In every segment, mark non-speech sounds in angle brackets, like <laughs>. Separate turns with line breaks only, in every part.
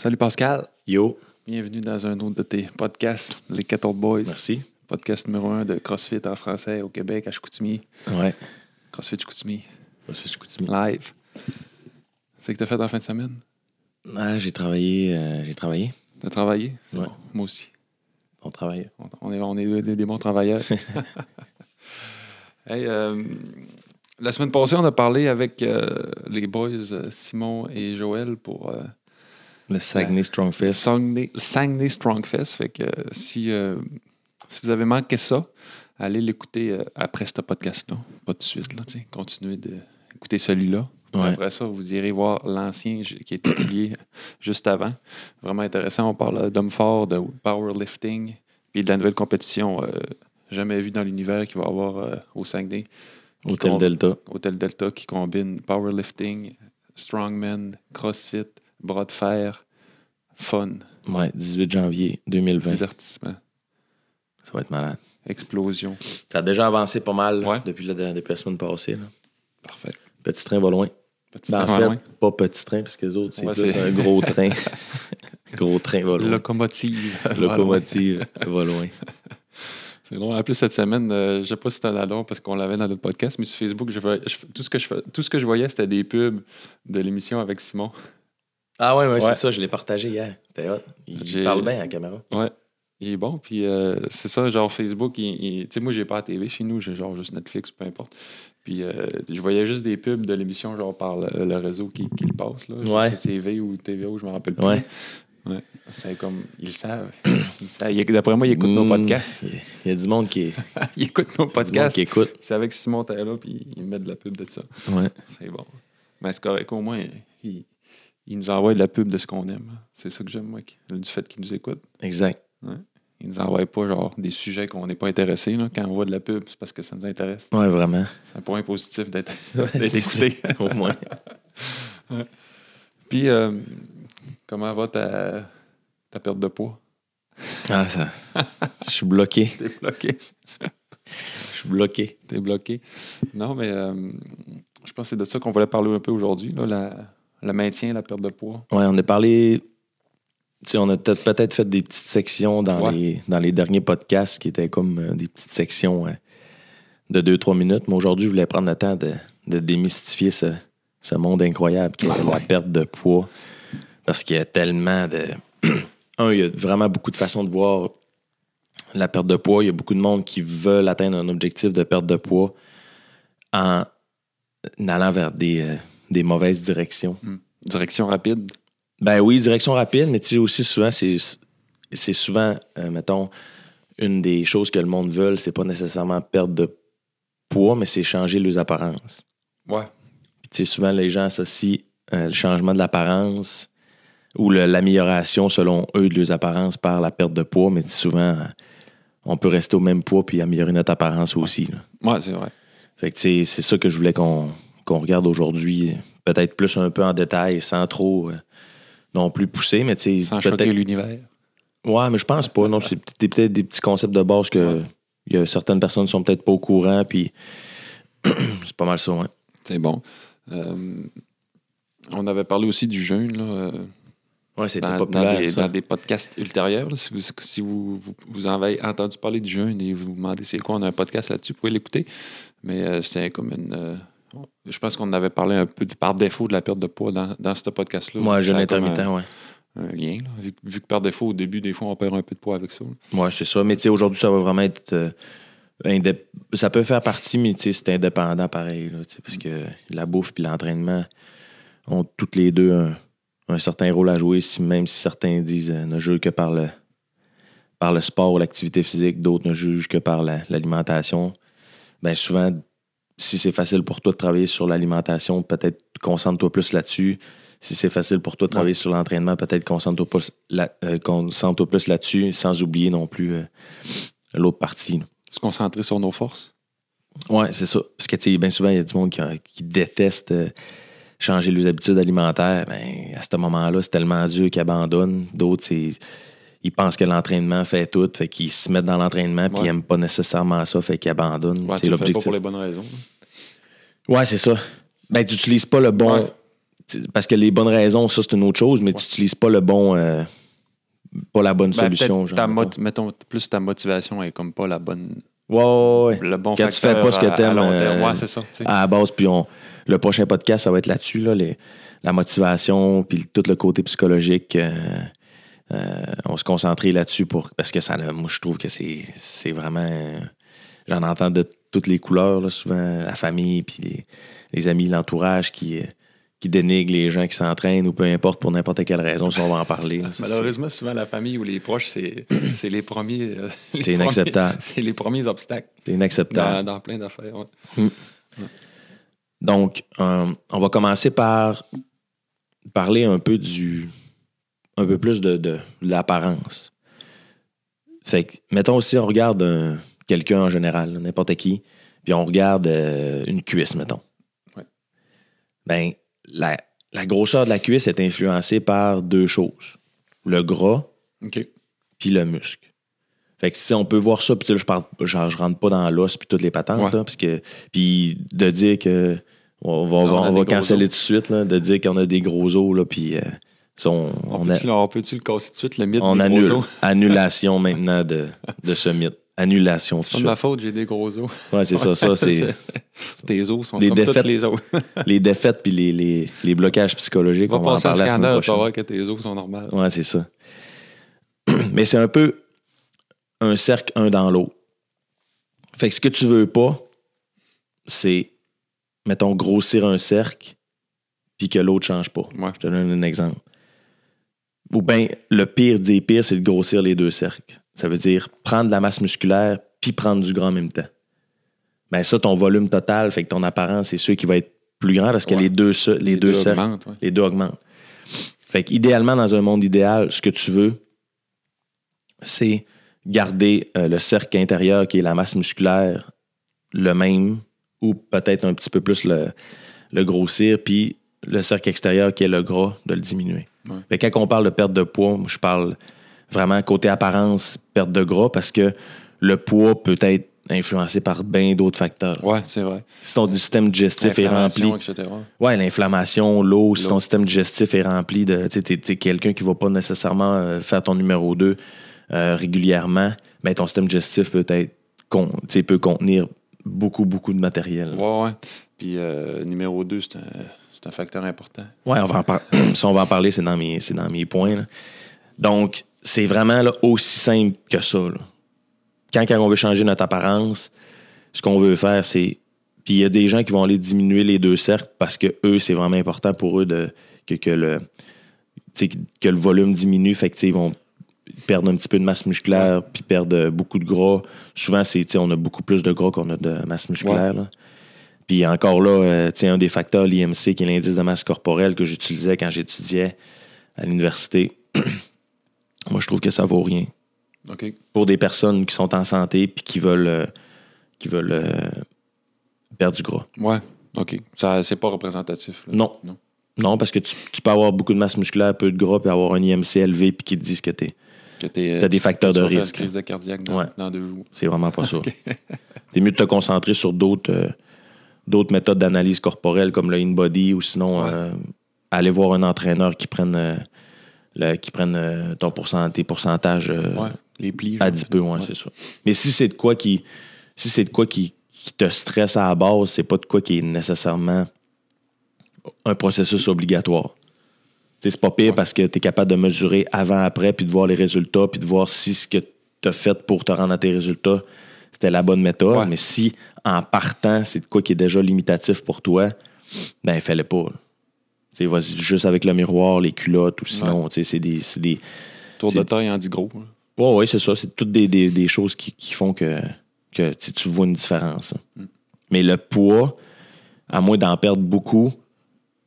Salut Pascal.
Yo.
Bienvenue dans un autre de tes podcasts, Les 14 Boys.
Merci.
Podcast numéro un de CrossFit en français au Québec, à Chicoutimi.
Ouais.
CrossFit Chicoutimi.
Suis Chicoutimi.
Live. C'est que t'as fait en fin de semaine?
Ah, j'ai travaillé. euh, j'ai travaillé.
T'as travaillé?
Ouais.
bon. Moi aussi.
On travaillait.
On- est, on est des, des bons travailleurs. <laughs> <laughs> Hey, euh, la semaine passée, on a parlé avec euh, les boys Simon et Joël pour
Le Saguenay Strong
le
Fest.
Saguenay, Saguenay Strong Fest. Fait que euh, si, euh, si vous avez manqué ça, allez l'écouter euh, après ce podcast-là. Pas tout de suite. Là. Continuez d'écouter celui-là.
Ouais.
Après ça, vous irez voir l'ancien qui a été publié juste avant. Vraiment intéressant. On parle d'hommes forts, de powerlifting, puis de la nouvelle compétition euh, jamais vue dans l'univers qu'il va y avoir euh, au Saguenay.
Hôtel Delta.
Hôtel Delta qui combine powerlifting, strongman, crossfit, bras de fer, fun,
Ouais, 18 janvier 2020.
divertissement,
Ça va être malade.
explosion.
Ça a déjà avancé pas mal là,
Ouais.
depuis, la, depuis la semaine passée. là.
Parfait.
Petit train va loin.
Petit
Ben, en
train
fait,
loin.
pas petit train, parce que les autres, c'est
Ouais,
plus un gros train. <laughs> gros train va loin.
Locomotive. <laughs>
Locomotive <laughs> va loin.
C'est drôle. En plus, cette semaine, euh, je ne sais pas si c'était la long parce qu'on l'avait dans notre podcast, mais sur Facebook, je voyais- je- tout, ce que je, fais- tout ce que je voyais, c'était des pubs de l'émission avec Simon.
Ah ouais, ouais,
Ouais.
c'est ça, je l'ai partagé hier. C'était hot. Il parle bien à la caméra.
Ouais. Il est bon. Puis euh, c'est ça, genre Facebook, tu sais, moi, j'ai pas la TV chez nous, j'ai genre juste Netflix, peu importe. Puis euh, je voyais juste des pubs de l'émission, genre par le, le réseau qui, qui le passe. Là.
Ouais.
C'est TV ou TVA, je me rappelle plus.
Ouais.
Ouais. C'est comme, ils le savent. Ils D'après moi, ils écoutent nos
Mm,
podcasts.
Il y a du monde qui, <laughs>
Ils écoutent nos podcasts.
qui écoute.
C'est avec Simon t'es là, puis ils mettent de la pub de ça.
Ouais.
C'est bon. Mais c'est correct, au moins, il, il nous envoie de la pub de ce qu'on aime. C'est ça que j'aime, moi, du fait qu'il nous écoute.
Exact.
Il nous envoie pas genre des sujets qu'on n'est pas intéressé. Quand on voit de la pub, c'est parce que ça nous intéresse.
Ouais, vraiment.
C'est un point positif d'être <laughs>
Ouais,
écouté.
Au moins. <laughs>
Puis, euh, comment va ta, ta perte de poids?
Ah, ça. Je suis bloqué. <laughs>
T'es bloqué.
Je suis bloqué.
T'es bloqué. Non, mais euh, je pense que c'est de ça qu'on voulait parler un peu aujourd'hui. la- Le maintien, la perte de poids.
Ouais, on a parlé. Tu sais, on a peut-être fait des petites sections dans,
Ouais.
les, dans les derniers podcasts qui étaient comme euh, des petites sections euh, de 2-3 minutes. Mais aujourd'hui, je voulais prendre le temps de, de démystifier ce, ce monde incroyable qui est la
ouais.
perte de poids. Parce qu'il y a tellement de. <clears throat> Un, il y a vraiment beaucoup de façons de voir la perte de poids. Il y a beaucoup de monde qui veulent atteindre un objectif de perte de poids en allant vers des, euh, des mauvaises directions.
Direction rapide.
Ben oui, direction rapide, mais tu sais aussi souvent, c'est, c'est souvent, euh, mettons, une des choses que le monde veut, c'est pas nécessairement perdre de poids, mais c'est changer les apparences.
Ouais.
Tu sais, souvent, les gens associent euh, le changement de l'apparence ou l'amélioration, selon eux, de leurs apparences par la perte de poids, mais souvent, on peut rester au même poids puis améliorer notre apparence aussi. là.
Ouais, c'est vrai.
Fait que tu sais, c'est ça que je voulais qu'on qu'on regarde aujourd'hui, peut-être plus un peu en détail, sans trop euh, non plus pousser, mais tu sais,
Sans choquer l'univers.
Ouais, mais je pense pas. Non, c'est peut- peut-être des petits concepts de base que
Ouais.
y a certaines personnes sont peut-être pas au courant, puis <clears throat> c'est pas mal ça, ouais.
C'est bon. Euh, on avait parlé aussi du jeûne, là. euh,
Ouais, c'était
dans, dans
populaire,
des,
ça.
dans des podcasts ultérieurs. là. Si, vous, si vous, vous, vous avez entendu parler du jeûne et vous vous demandez c'est quoi, on a un podcast là-dessus, vous pouvez l'écouter. Mais euh, c'était comme une. euh, je pense qu'on avait parlé un peu de- par défaut de la perte de poids dans, dans ce podcast-là.
Moi,
comme
intermittent, ouais.
Un, lien. là. Vu, que- vu que par défaut, au début, des fois, on perd un peu de poids avec ça.
Ouais, c'est ça. Mais tu sais, aujourd'hui, ça va vraiment être. euh, indép- Ça peut faire partie, mais tu sais, c'est indépendant pareil, là, parce que la bouffe puis l'entraînement ont toutes les deux un, un certain rôle à jouer, si, même si certains disent euh, ne jugent que par le, par le sport ou l'activité physique, d'autres ne jugent que par la- l'alimentation. Ben souvent, si c'est facile pour toi de travailler sur l'alimentation, peut-être concentre-toi plus là-dessus. Si c'est facile pour toi de travailler sur l'entraînement, peut-être concentre-toi plus, là- euh, concentre-toi plus là-dessus, sans oublier non plus euh, l'autre partie. là.
Se concentrer sur nos forces.
Ouais, c'est ça. Parce que, tu sais, bien souvent, il y a du monde qui, qui déteste euh, changer les habitudes alimentaires. Ben, à ce moment-là, c'est tellement dur qu'ils abandonnent. D'autres, c'est. Ils pensent que l'entraînement fait tout, fait qu'ils se mettent dans l'entraînement, puis ils n'aiment pas nécessairement ça, fait qu'ils abandonnent.
Ouais,
C'est
fais pas
l'objectif.
pour les bonnes raisons. là.
Ouais, c'est ça. Ben, tu n'utilises pas le bon.
Ouais.
parce que les bonnes raisons, ça, c'est une autre chose, mais tu n'utilises pas le bon. euh, pas la bonne
Ben,
solution. genre,
ta
mettons.
plus ta motivation est comme pas la bonne,
Ouais, ouais, ouais.
le bon
Quand tu fais pas ce que t'aimes, euh,
Ouais, c'est ça.
à la base. Puis on, le prochain podcast, ça va être là-dessus, là, les- la motivation, puis tout le côté psychologique. euh, euh, on va se concentrer là-dessus pour parce que ça, moi, je trouve que c'est, vraiment. euh, J'en entends de toutes les couleurs, là, souvent la famille, puis les, les amis, l'entourage qui, euh, qui dénigrent les gens qui s'entraînent ou peu importe pour n'importe quelle raison, si on va en parler. là.
Malheureusement, souvent, la famille ou les proches, c'est <clears throat> les premiers. euh,
C'est inacceptable. <laughs>
C'est les premiers obstacles
c'est inacceptable.
dans, dans plein d'affaires. ouais.
Donc, euh, on va commencer par parler un peu du. Un peu plus de, de l'apparence. Fait que, mettons aussi, on regarde un- quelqu'un en général, n'importe qui, puis on regarde euh, une cuisse, mettons.
Ouais.
Ben, la, la grosseur de la cuisse est influencée par deux choses le gras
OK.
puis le muscle. Fait que si on peut voir ça, puis là, je parle, genre, je rentre pas dans l'os puis toutes les patentes,
Ouais.
puis de dire que on va, on va, va canceller tout de suite, là, de dire qu'on a des gros os, là, puis euh, on,
On, peut-tu, le casser tout de suite, le mythe
on
des
annule.
gros os? <laughs>
Annulation maintenant de, de ce mythe. Annulation
C'est pas
de
ma faute, j'ai des gros os.
Ouais, c'est ça. Ça, <laughs> c'est
Tes os sont
Les
comme
défaites-
toutes les <laughs> os.
les défaites puis les, les, les blocages psychologiques.
Va
on va en
passer un
parler
tu vas
prochaine.
voir que tes os sont normales.
Ouais, c'est ça. <clears throat> Mais c'est un peu un cercle un dans l'autre. Fait que ce que tu veux pas, c'est, mettons, grossir un cercle puis que l'autre change pas.
Ouais.
Je te donne un exemple. Ou bien, le pire des pires, c'est de grossir les deux cercles. Ça veut dire prendre de la masse musculaire puis prendre du gras en même temps. Ben ça, ton volume total, fait que ton apparence, c'est sûr qui va être plus grand parce que
Ouais.
les deux, ce- les deux cercles
augmentent, ouais.
les deux augmentent. Fait idéalement, dans un monde idéal, ce que tu veux, c'est garder euh, le cercle intérieur qui est la masse musculaire le même ou peut-être un petit peu plus le, le grossir, puis le cercle extérieur qui est le gras, de le diminuer. Que quand on parle de perte de poids, moi, je parle vraiment côté apparence, perte de gras, parce que le poids peut être influencé par bien d'autres facteurs.
Ouais, c'est vrai.
Si ton système digestif est rempli,
etc.
Ouais, l'inflammation, l'eau, si ton système digestif est rempli de. Tu sais, quelqu'un qui va pas nécessairement euh, faire ton numéro 2 régulièrement, mais ton système digestif peut être. con- peut contenir beaucoup, beaucoup de matériel.
Ouais, ouais. Puis euh, numéro 2, c'est un, c'est un facteur important.
Ouais, on va en par- <clears throat> si on va en parler, c'est dans mes, c'est dans mes points. là. Donc, c'est vraiment là, aussi simple que ça. là. Quand, quand on veut changer notre apparence, ce qu'on veut faire, c'est. Puis il y a des gens qui vont aller diminuer les deux cercles parce que eux, c'est vraiment important pour eux de, que, que le, que le volume diminue. Fait que, ils vont perdre un petit peu de masse musculaire puis perdre beaucoup de gras. Souvent, c'est, on a beaucoup plus de gras qu'on a de masse musculaire. Puis encore là, euh, tu un des facteurs, l'IMC, qui est l'indice de masse corporelle que j'utilisais quand j'étudiais à l'université, <clears throat> moi, je trouve que ça vaut rien. Pour des personnes qui sont en santé puis qui veulent, euh, qui veulent euh, perdre du gras.
Ouais. OK. Ça, c'est pas représentatif. là.
Non.
Non.
Non, parce que tu, tu peux avoir beaucoup de masse musculaire, peu de gras, puis avoir un IMC élevé, puis qui te disent que t'es, T'as des
tu-
facteurs
tu
de risque,
une crise de cardiaque dans,
Ouais.
dans deux jours.
C'est vraiment pas ça. <laughs> T'es mieux de te concentrer sur d'autres euh, d'autres méthodes d'analyse corporelle comme le in-body ou sinon
Ouais.
euh, aller voir un entraîneur qui prenne, euh, le- qui prenne euh, ton pourcent- tes pourcentages
Ouais. Les plis. genre.
adipeux, ouais, c'est ça. Mais si c'est de quoi qui si c'est de quoi qui, qui te stresse à la base, c'est pas de quoi qui est nécessairement un processus obligatoire. C'est pas pire parce que tu es capable de mesurer avant, après, puis de voir les résultats, puis de voir si ce que tu as fait pour te rendre à tes résultats, c'était la bonne méthode.
Ouais.
Mais si en partant, c'est de quoi qui est déjà limitatif pour toi, ben fais-le pas. là. Tu sais, Vas-y juste avec le miroir, les culottes, ou sinon, tu sais, c'est des, des,
Tour de taille en dit gros.
oui, ouais, c'est ça. C'est toutes des, des- des choses qui, qui font que, que tu vois une différence. hein. Mais le poids, à moins d'en perdre beaucoup,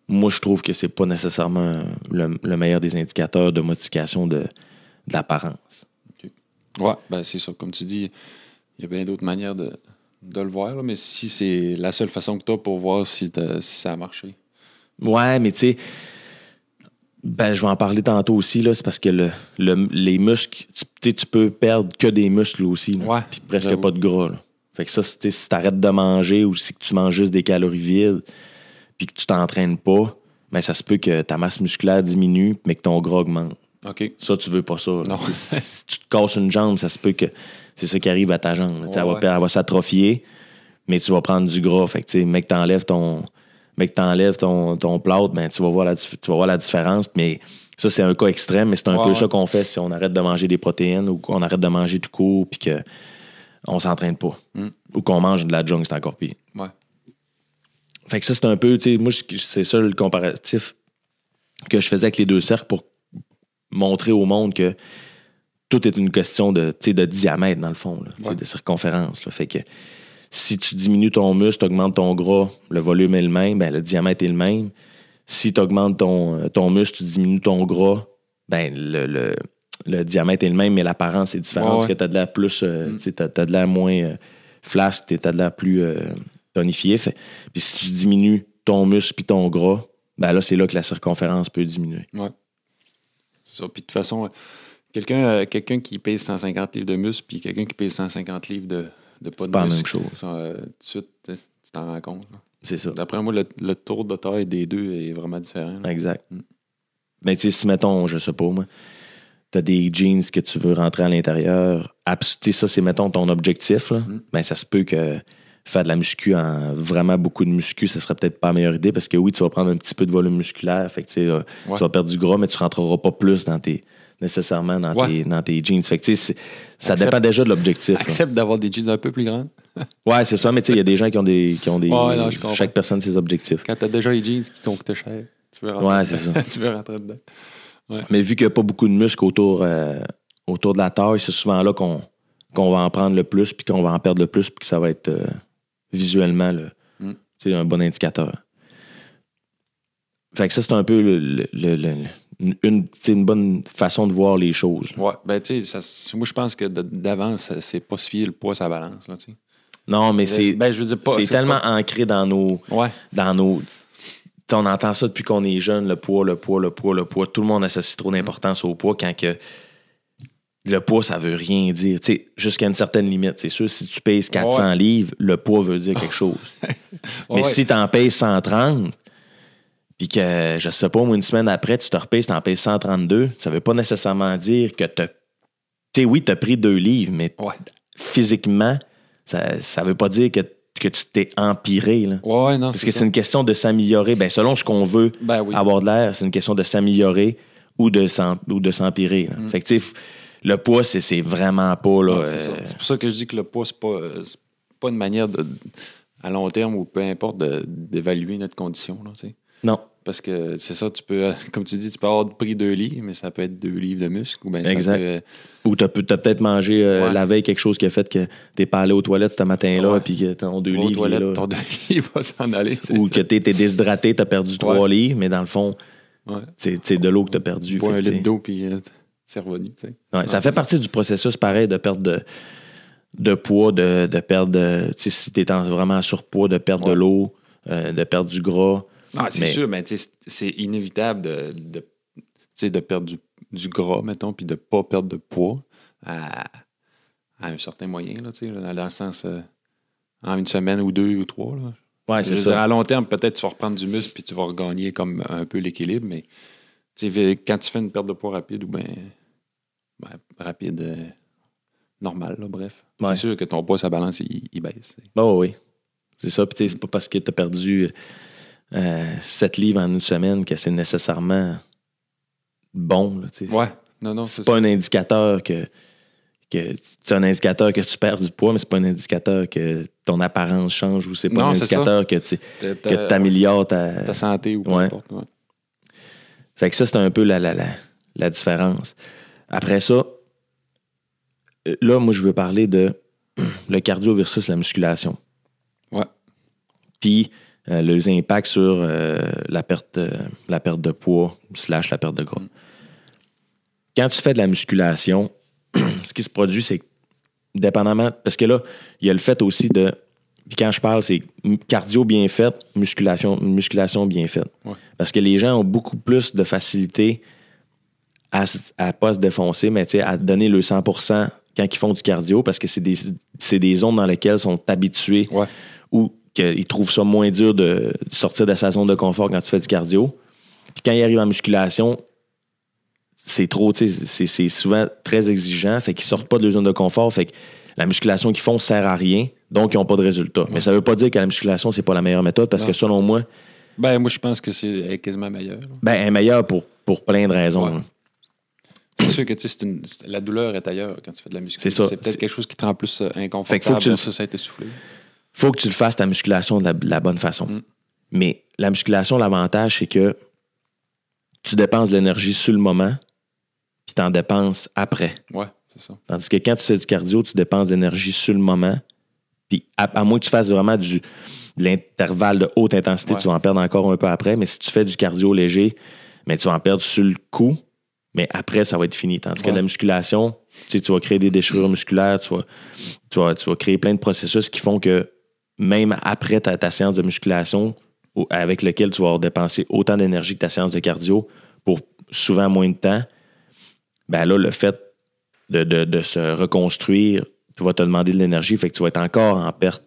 moi, je trouve que c'est pas nécessairement le, le meilleur des indicateurs de modification de, de l'apparence.
Ouais, ben c'est ça. Comme tu dis, il y a bien d'autres manières de, de le voir, là, mais si c'est la seule façon que tu as pour voir si, ça a marché.
Ouais, mais tu sais, ben, je vais en parler tantôt aussi, là, c'est parce que le, le- les muscles, tu, tu peux perdre que des muscles aussi. là,
Ouais,
Puis presque pas de gras. là. Fait que ça, si tu arrêtes de manger ou si tu manges juste des calories vides, puis que tu t'entraînes pas, mais ça se peut que ta masse musculaire diminue, mais que ton gras augmente. Ça, tu veux pas ça.
Non. <laughs>
si tu te casses une jambe, ça se peut que c'est ça qui arrive à ta jambe. elle, va,
Ouais,
s'atrophier, mais tu vas prendre du gras. Fait que, mec, t'enlèves ton, mec, t'enlèves ton, ton plâtre, ben, tu, vas voir la, tu vas voir la différence. Mais ça, c'est un cas extrême, mais c'est un peu ça qu'on fait si on arrête de manger des protéines ou qu'on arrête de manger tout court puis que on s'entraîne pas.
Mm.
Ou qu'on mange de la junk, c'est encore pire.
Ouais.
Fait que ça, c'est un peu, tu sais, moi, c'est ça le comparatif que je faisais avec les deux cercles pour montrer au monde que tout est une question de, de diamètre, dans le fond, là,
Ouais.
de circonférence. là. Fait que si tu diminues ton muscle, tu augmentes ton gras, le volume est le même, ben, le diamètre est le même. Si tu augmentes ton, euh, ton muscle, tu diminues ton gras, ben, le, le- le diamètre est le même, mais l'apparence est différente
Ouais,
parce que tu as de l'air plus, euh,
Mm.
tu de l'air moins euh, flasque, tu as de l'air plus euh, tonifié. Puis si tu diminues ton muscle puis ton gras, ben là, c'est là que la circonférence peut diminuer.
Ça. Puis de toute façon, quelqu'un euh, quelqu'un qui pèse 150 livres de muscle, puis quelqu'un qui pèse 150 livres de, de pas
C'est
de
pas la
muscle,
même chose.
ça, euh, tout de suite, tu t'en rends compte.
C'est ça.
D'après moi, le, le tour de taille des deux est vraiment différent. là.
Exact.
Mm.
Ben, tu sais, si, mettons, je sais pas, moi, t'as des jeans que tu veux rentrer à l'intérieur, tu ça, c'est, mettons, ton objectif, là.
Mm.
Ben, ça se peut que faire de la muscu en vraiment beaucoup de muscu, ça serait peut-être pas la meilleure idée parce que oui, tu vas prendre un petit peu de volume musculaire, fait que, tu
Ouais.
tu vas perdre du gras, mais tu rentreras pas plus dans tes nécessairement dans,
Ouais.
tes, dans tes jeans. Fait que, tu ça
Accepte-
dépend déjà de l'objectif.
Accepte d'avoir des jeans un peu plus grands. <laughs>
Ouais, c'est ça, mais tu sais, il y a des gens qui ont des. Qui ont des
Ouais, non,
chaque personne ses objectifs.
Quand t'as déjà les jeans qui t'ont coûté cher, tu veux rentrer
Ouais,
dedans.
c'est ça. <laughs>
tu veux rentrer dedans.
Mais vu qu'il n'y a pas beaucoup de muscles autour, euh, autour de la taille, c'est souvent là qu'on qu'on va en prendre le plus, puis qu'on va en perdre le plus, puis que ça va être euh, visuellement le,
Mm.
un bon indicateur. Fait que ça, c'est un peu le- le- le- le- une, bonne façon de voir les choses.
Ouais, ben tu sais, c'est- moi je pense que d'avance, c'est pas se fier le poids sa balance. Là.
Non, mais c'est
Ben, je veux dire pas.
c'est tellement
pas-
ancré dans nos,
Ouais,
dans nos. on entend ça depuis qu'on est jeune, le poids, le poids, le poids, le poids. Tout le monde associe trop d'importance au poids quand que le poids, ça veut rien dire. Tu sais, jusqu'à une certaine limite. C'est sûr, si tu pèses 400 livres, le poids veut dire quelque <laughs> chose.
Ouais,
Mais si tu en pèses 130, puis que, je sais pas, une semaine après, tu te repèses, tu en pèses 132, ça veut pas nécessairement dire que tu Tu sais, oui, tu as pris deux livres, mais
Ouais.
physiquement, ça, ça veut pas dire que, que tu t'es empiré. Là.
Ouais, non,
Parce que c'est une question de s'améliorer. Ben, selon ce qu'on veut
Ben oui.
avoir de l'air, c'est une question de s'améliorer ou de s'empirer.
Mm.
Fait que, tu sais, le poids, c'est, c'est vraiment pas. Là,
c'est
euh,
C'est pour ça que je dis que le poids, c'est pas, euh, c'est pas une manière de, à long terme ou peu importe de- d'évaluer notre condition. Là, tu
non,
Parce que c'est ça, tu peux, <laughs> comme tu dis, tu peux avoir pris deux livres, mais ça peut être deux livres de muscle. Ou ça
Exact.
peut,
Ou t'as, peut- t'as peut-être mangé euh,
Ouais.
la veille quelque chose qui a fait que t'es pas allé aux toilettes ce matin-là, puis que ton deux livres.
toilettes,
là.
ton deux <laughs> livres va s'en aller. tu.
Ou que t'es, t'es déshydraté, t'as perdu trois livres, mais dans le fond,
Ouais.
c'est, de l'eau que t'as perdu.
Bois
Fait
un
tu
litre d'eau, puis euh, c'est revenu. tu sais.
ouais, ça
Ouais,
fait partie du processus, pareil, de perdre de, de poids, de, de perdre. de- tu si t'es en- vraiment en surpoids, de perdre de l'eau, euh, de perdre du gras.
Ah, c'est
Mais-
sûr, mais tu c'est- inévitable de, de, tu de perdre du, du gras, mettons, puis de ne pas perdre de poids à, à un certain moyen, là, tu là, dans le sens euh, en une semaine ou deux ou trois. Là.
Ouais, c'est
dire,
ça.
à long terme, peut-être tu vas reprendre du muscle puis tu vas regagner comme un peu l'équilibre, mais tu quand tu fais une perte de poids rapide ou bien ben, rapide, euh, normal, là, bref.
Ouais.
C'est sûr que ton poids, sa balance, il, il baisse. tu.
Bah oui. C'est ça. Puis tu c'est pas parce que t'as perdu euh, 7 livres en une semaine que c'est nécessairement bon. là, tu.
Ouais, non, non,
c'est pas un indicateur que. que c'est un indicateur que tu perds du poids, mais c'est pas un indicateur que ton apparence change ou c'est pas
Non,
un indicateur que tu que
ta-
t'améliores ta.
ta santé ou peu
Ouais.
importe. ouais.
Fait que ça, c'est un peu la, la, la, la différence. Après ça, là, moi, je veux parler de <clears throat> le cardio versus la musculation.
Ouais.
Puis euh, les impacts sur euh, la, perte, euh, la perte de poids slash la perte de gras.
Mm.
Quand tu fais de la musculation, <clears throat> ce qui se produit, c'est dépendamment, parce que là, il y a le fait aussi de, puis quand je parle, c'est cardio bien fait, musculation, musculation bien faite.
Ouais.
Parce que les gens ont beaucoup plus de facilité à, à pas se défoncer, mais à donner le 100% quand ils font du cardio, parce que c'est des, c'est des zones dans lesquelles ils sont habitués
Ouais.
ou qu'ils trouvent ça moins dur de, sortir de sa zone de confort quand tu fais du cardio. Puis quand ils arrivent en musculation, c'est trop, c'est- c'est souvent très exigeant, fait qu'ils sortent pas de leur zone de confort, fait que la musculation qu'ils font sert à rien, donc ils n'ont pas de résultat. Mais ça veut pas dire que la musculation, c'est pas la meilleure méthode, parce
Non.
que selon moi,
Ben, moi, je pense que c'est quasiment meilleur.
ben, elle est meilleure pour, pour plein de raisons.
Ouais. C'est sûr que une- la douleur est ailleurs quand tu fais de la musculation.
C'est ça.
C'est peut-être quelque chose qui te rend plus euh, inconfortable.
Fait qu'il faut que tu le-
ça, ça a été soufflé.
faut que tu le fasses ta musculation de la, de la bonne façon.
Mm.
Mais la musculation, l'avantage, c'est que tu dépenses de l'énergie sur le moment, puis tu en dépenses après.
Ouais, c'est ça.
Tandis que quand tu fais du cardio, tu dépenses de l'énergie sur le moment, puis à, à moins que tu fasses vraiment du, de l'intervalle de haute intensité,
Ouais.
tu vas en perdre encore un peu après. Mais si tu fais du cardio léger, mais tu vas en perdre sur le coup, mais après, ça va être fini. Tandis que la musculation, tu sais, tu vas créer des déchirures musculaires, tu vas, tu, vas, tu vas créer plein de processus qui font que même après ta, ta séance de musculation, avec lequel tu vas avoir dépensé autant d'énergie que ta séance de cardio pour souvent moins de temps, ben là, le fait de, de- de se reconstruire, tu vas te demander de l'énergie, fait que tu vas être encore en perte.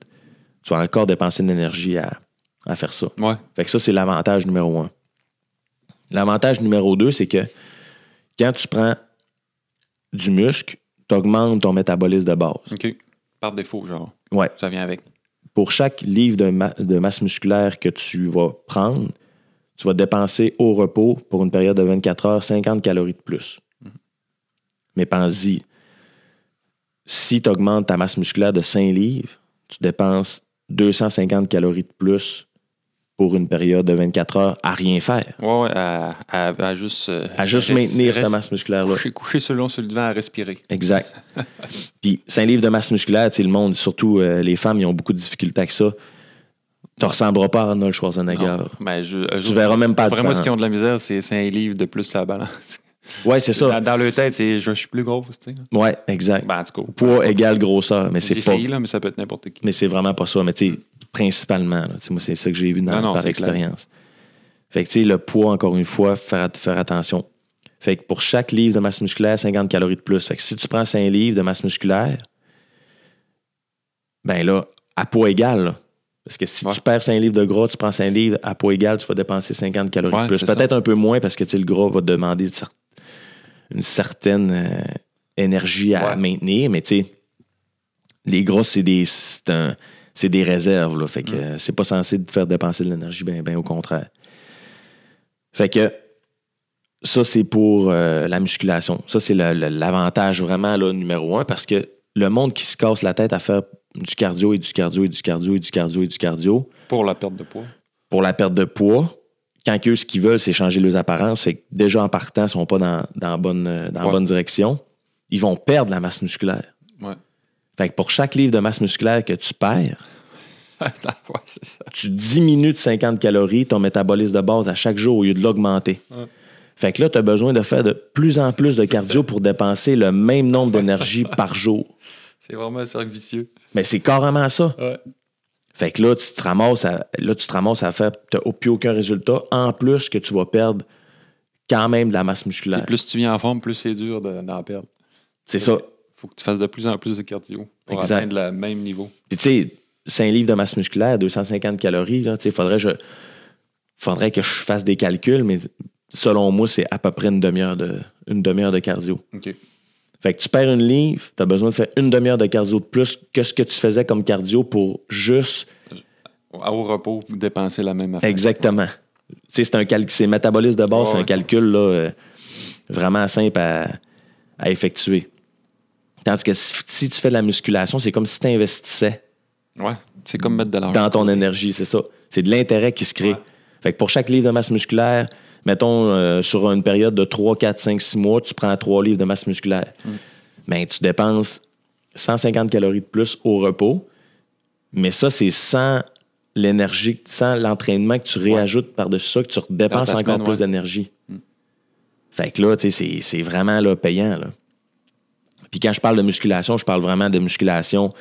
Tu vas encore dépenser de l'énergie à, à faire ça.
Ouais.
Fait que ça, c'est l'avantage numéro un. L'avantage numéro deux, c'est que quand tu prends du muscle, tu augmentes ton métabolisme de base.
OK. Par défaut, genre.
Ouais.
Ça vient avec.
Pour chaque livre de, ma- de masse musculaire que tu vas prendre, tu vas dépenser au repos pour une période de 24 heures 50 calories de plus. Mais pense-y, si tu augmentes ta masse musculaire de 5 livres, tu dépenses 250 calories de plus pour une période de 24 heures à rien faire.
Ouais, ouais, à, à- à juste. euh,
À juste maintenir
rest-
masse musculaire-là.
Coucher, coucher selon sur le divan à respirer.
Exact. <laughs> Puis 5 livres de masse musculaire, tu sais, le monde, surtout euh, les femmes, ils ont beaucoup de difficultés avec ça. Tu ressembleras pas à Arnold Schwarzenegger.
Non, ben, je, eux
Tu verras même pas
Vraiment, ce qui ont de la misère, c'est 5 livres de plus à la balance.
Ouais, c'est ça.
Dans, dans leur tête, c'est je, suis plus grosse, tu sais.
Ouais, exact.
Ben, en tout cas.
Poids égale grosseur, mais c'est pas.
là, mais ça peut être n'importe qui.
Mais c'est vraiment pas ça. Mais tu sais, principalement, là, moi, c'est ça que j'ai vu dans,
Non, non,
par expérience. Fait que tu sais, le poids, encore une fois, faire, faire attention. Fait que pour chaque livre de masse musculaire, 50 calories de plus. Fait que si tu prends 5 livres de masse musculaire, ben là, à poids égal, là, parce que si
Ouais.
tu perds 5 livres de gras, tu prends 5 livres, à poids égal, tu vas dépenser 50 calories
Ouais,
de plus. Peut-être un peu moins parce que le gras va te demander une cer- une certaine euh, énergie à
Ouais.
maintenir, mais tu sais, les gras, c'est des, un- des réserves. Là, fait que
Mm.
euh, c'est pas censé te faire dépenser de l'énergie, bien ben au contraire. Fait que ça, c'est pour euh, la musculation. Ça, c'est l'avantage vraiment là, numéro un parce que le monde qui se casse la tête à faire du cardio et du cardio et du cardio et du cardio et du cardio
Pour la perte de poids.
pour la perte de poids, quand eux, ce qu'ils veulent, c'est changer leurs apparences, fait que déjà en partant, ils ne sont pas dans, dans la bonne, euh, dans la
Ouais.
bonne direction, ils vont perdre la masse musculaire.
Ouais.
Fait que pour chaque livre de masse musculaire que tu perds, <laughs>
ouais, c'est ça.
tu diminues de 50 calories ton métabolisme de base à chaque jour au lieu de l'augmenter. Fait que là, tu as besoin de faire de plus en plus de cardio pour dépenser le même nombre d'énergie <laughs> par jour.
C'est vraiment un cercle vicieux.
Mais c'est carrément ça. Fait que là, tu te ramasses à, là, tu te ramasses à faire t'as plus aucun résultat, en plus que tu vas perdre quand même de la masse musculaire.
plus tu viens en forme, plus c'est dur de- d'en perdre.
C'est ça.
faut que tu fasses de plus en plus de cardio pour
Exact.
atteindre le même niveau.
Puis tu sais, 5 livres de masse musculaire, 250 calories, là, tu faudrait, je, faudrait que je fasse des calculs, mais selon moi, c'est à peu près une demi-heure de, une demi-heure de cardio.
OK.
Fait que tu perds une livre, tu as besoin de faire une demi-heure de cardio de plus que ce que tu faisais comme cardio pour juste
Au repos, dépenser la même affaire.
exactement. Tu sais, c'est un calcul, c'est métabolisme de base, c'est un calcul là, euh, vraiment simple à, à effectuer. Tandis que si, si tu fais de la musculation, c'est comme si tu investissais
Ouais. C'est comme mettre de l'argent.
dans ton énergie, c'est ça. C'est de l'intérêt qui se crée.
Ouais.
Fait que pour chaque livre de masse musculaire, mettons euh, sur une période de 3, 4, 5, 6 mois, tu prends 3 livres de masse musculaire.
Mm.
Ben, tu dépenses 150 calories de plus au repos, mais ça, c'est sans l'énergie, sans l'entraînement que tu réajoutes par-dessus ça, que tu dépenses encore
semaine,
plus
ouais.
d'énergie.
Mm.
Fait que là, tu sais, c'est- vraiment là, payant. Là. Puis quand je parle de musculation, je parle vraiment de musculation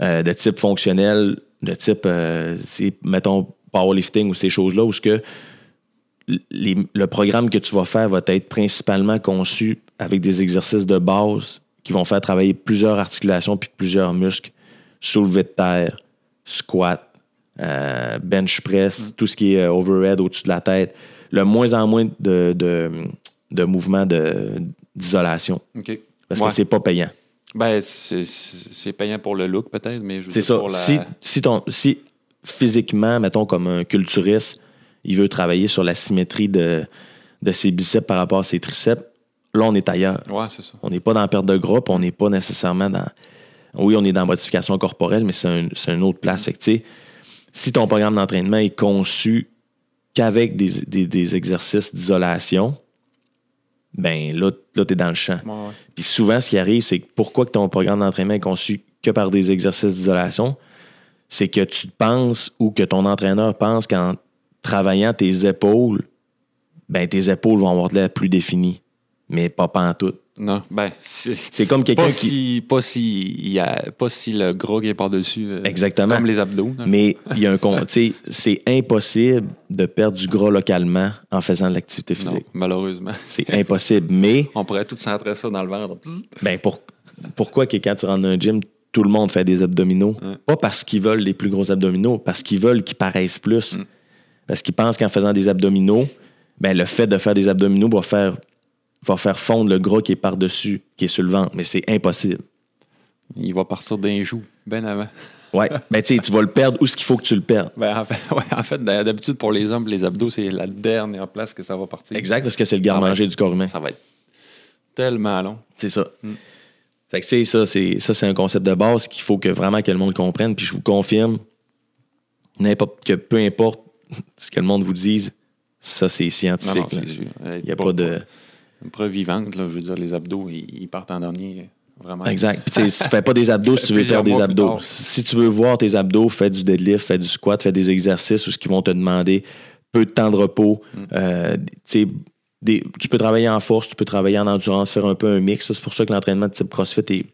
euh, de type fonctionnel, de type, euh, mettons, powerlifting ou ces choses-là, où ce que les- le programme que tu vas faire va être principalement conçu avec des exercices de base qui vont faire travailler plusieurs articulations puis plusieurs muscles, soulevé de terre, squat, euh, bench press, tout ce qui est euh, overhead au-dessus de la tête, le moins en moins de, de, de mouvements de- d'isolation. Parce
Ouais.
que c'est pas payant.
Ben, c'est- payant pour le look, peut-être, mais je veux
C'est
dire,
ça.
pour la-
Si, si, ton, si physiquement, mettons, comme un culturiste, il veut travailler sur la symétrie de, de ses biceps par rapport à ses triceps, là, on est ailleurs.
Ouais, c'est ça.
On n'est pas dans la perte de gras, on n'est pas nécessairement dans. Oui, on est dans la modification corporelle, mais c'est un- c'est une autre place. Fait que, tu sais, si ton programme d'entraînement est conçu qu'avec des, des- des exercices d'isolation, ben là, là tu es dans le champ.
Ouais, ouais.
Puis souvent, ce qui arrive, c'est que pourquoi que ton programme d'entraînement est conçu que par des exercices d'isolation, c'est que tu penses ou que ton entraîneur pense qu'en travaillant tes épaules, ben tes épaules vont avoir de l'air plus définies. Mais pas tout.
Non, ben, c'est
comme quelqu'un qui.
pas, si, il y a, pas si le gros qui est par-dessus. euh,
Exactement.
Comme les abdos.
Mais il y a un c'est impossible de perdre du gras localement en faisant de l'activité
Non,
physique.
malheureusement.
C'est impossible. Mais <laughs>
On pourrait tout centrer ça dans le ventre.
Ben pour- pourquoi que quand tu rentres dans un gym, tout le monde fait des abdominaux? Pas parce qu'ils veulent les plus gros abdominaux, parce qu'ils veulent qu'ils paraissent plus.
Mm.
Parce qu'ils pensent qu'en faisant des abdominaux, ben le fait de faire des abdominaux va faire, va faire fondre le gras qui est par-dessus, qui est sur le ventre. Mais c'est impossible.
Il va partir d'un joue, bien avant.
Ouais. <laughs> ben tu tu vas le perdre où est-ce qu'il faut que tu le perdes.
Ben, en fait, <laughs> ouais, en fait, d'habitude, pour les hommes, les abdos, c'est la dernière place que ça va partir.
Exact, parce que c'est le garde-manger du corps humain.
Ça va être tellement long.
C'est ça.
Mm.
Fait que, tu sais, ça, c'est, ça, c'est un concept de base qu'il faut que vraiment que le monde comprenne. Puis je vous confirme, n'importe, que peu importe <laughs> ce que le monde vous dise, ça, c'est scientifique.
non, sûr.
Il n'y a pas de.
Une preuve vivante, là, je veux dire, les abdos, ils, ils partent en dernier. Vraiment.
Exact. Puis, si tu fais pas <laughs> des abdos, si tu veux faire des abdos. Si tu veux voir tes abdos, fais du deadlift, fais du squat, fais des exercices où ce qu'ils vont te demander peu de temps de repos.
Mm.
Euh, tu sais, des- tu peux travailler en force, tu peux travailler en endurance, faire un peu un mix. C'est pour ça que l'entraînement de type CrossFit est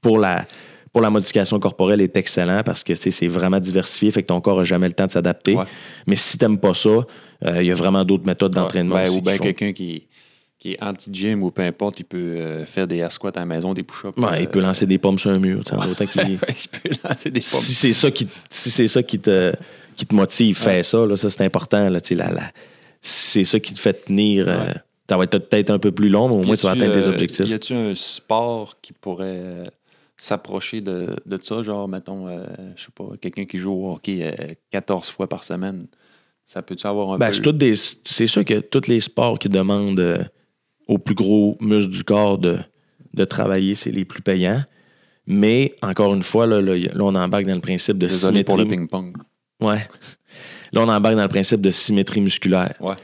pour la, pour la modification corporelle est excellent parce que c'est vraiment diversifié, fait que ton corps n'a jamais le temps de s'adapter.
Ouais.
Mais si tu n'aimes pas ça, euh, il y a vraiment d'autres méthodes d'entraînement.
Ouais, ou bien quelqu'un qui, qui est anti-gym ou peu importe, il peut euh, faire des air squats à la maison, des push-ups.
Ouais, il peut
euh,
lancer des pommes sur un mur. tu sais, en autant qu'il- <laughs>
il peut lancer des pommes.
si c'est ça qui si c'est ça qui te qui te motive fais ça là, ça c'est important là, la- la- c'est ça qui te fait tenir euh, ça va être peut-être un peu plus long mais au moins tu vas atteindre tes
euh,
objectifs
Y a-tu un sport qui pourrait euh, s'approcher de, de ça? Genre, mettons, euh, je sais pas, quelqu'un qui joue au hockey euh, 14 fois par semaine. Ça peut-tu avoir un
Ben,
peu...
c'est toutes des- c'est sûr que tous les sports qui demandent euh, aux plus gros muscles du corps de, de travailler c'est les plus payants mais encore une fois là, là, là, on embarque dans le principe de
Désolé pour le
symétrie
ping-pong.
ouais <laughs> là on embarque dans le principe de symétrie musculaire
Ouais.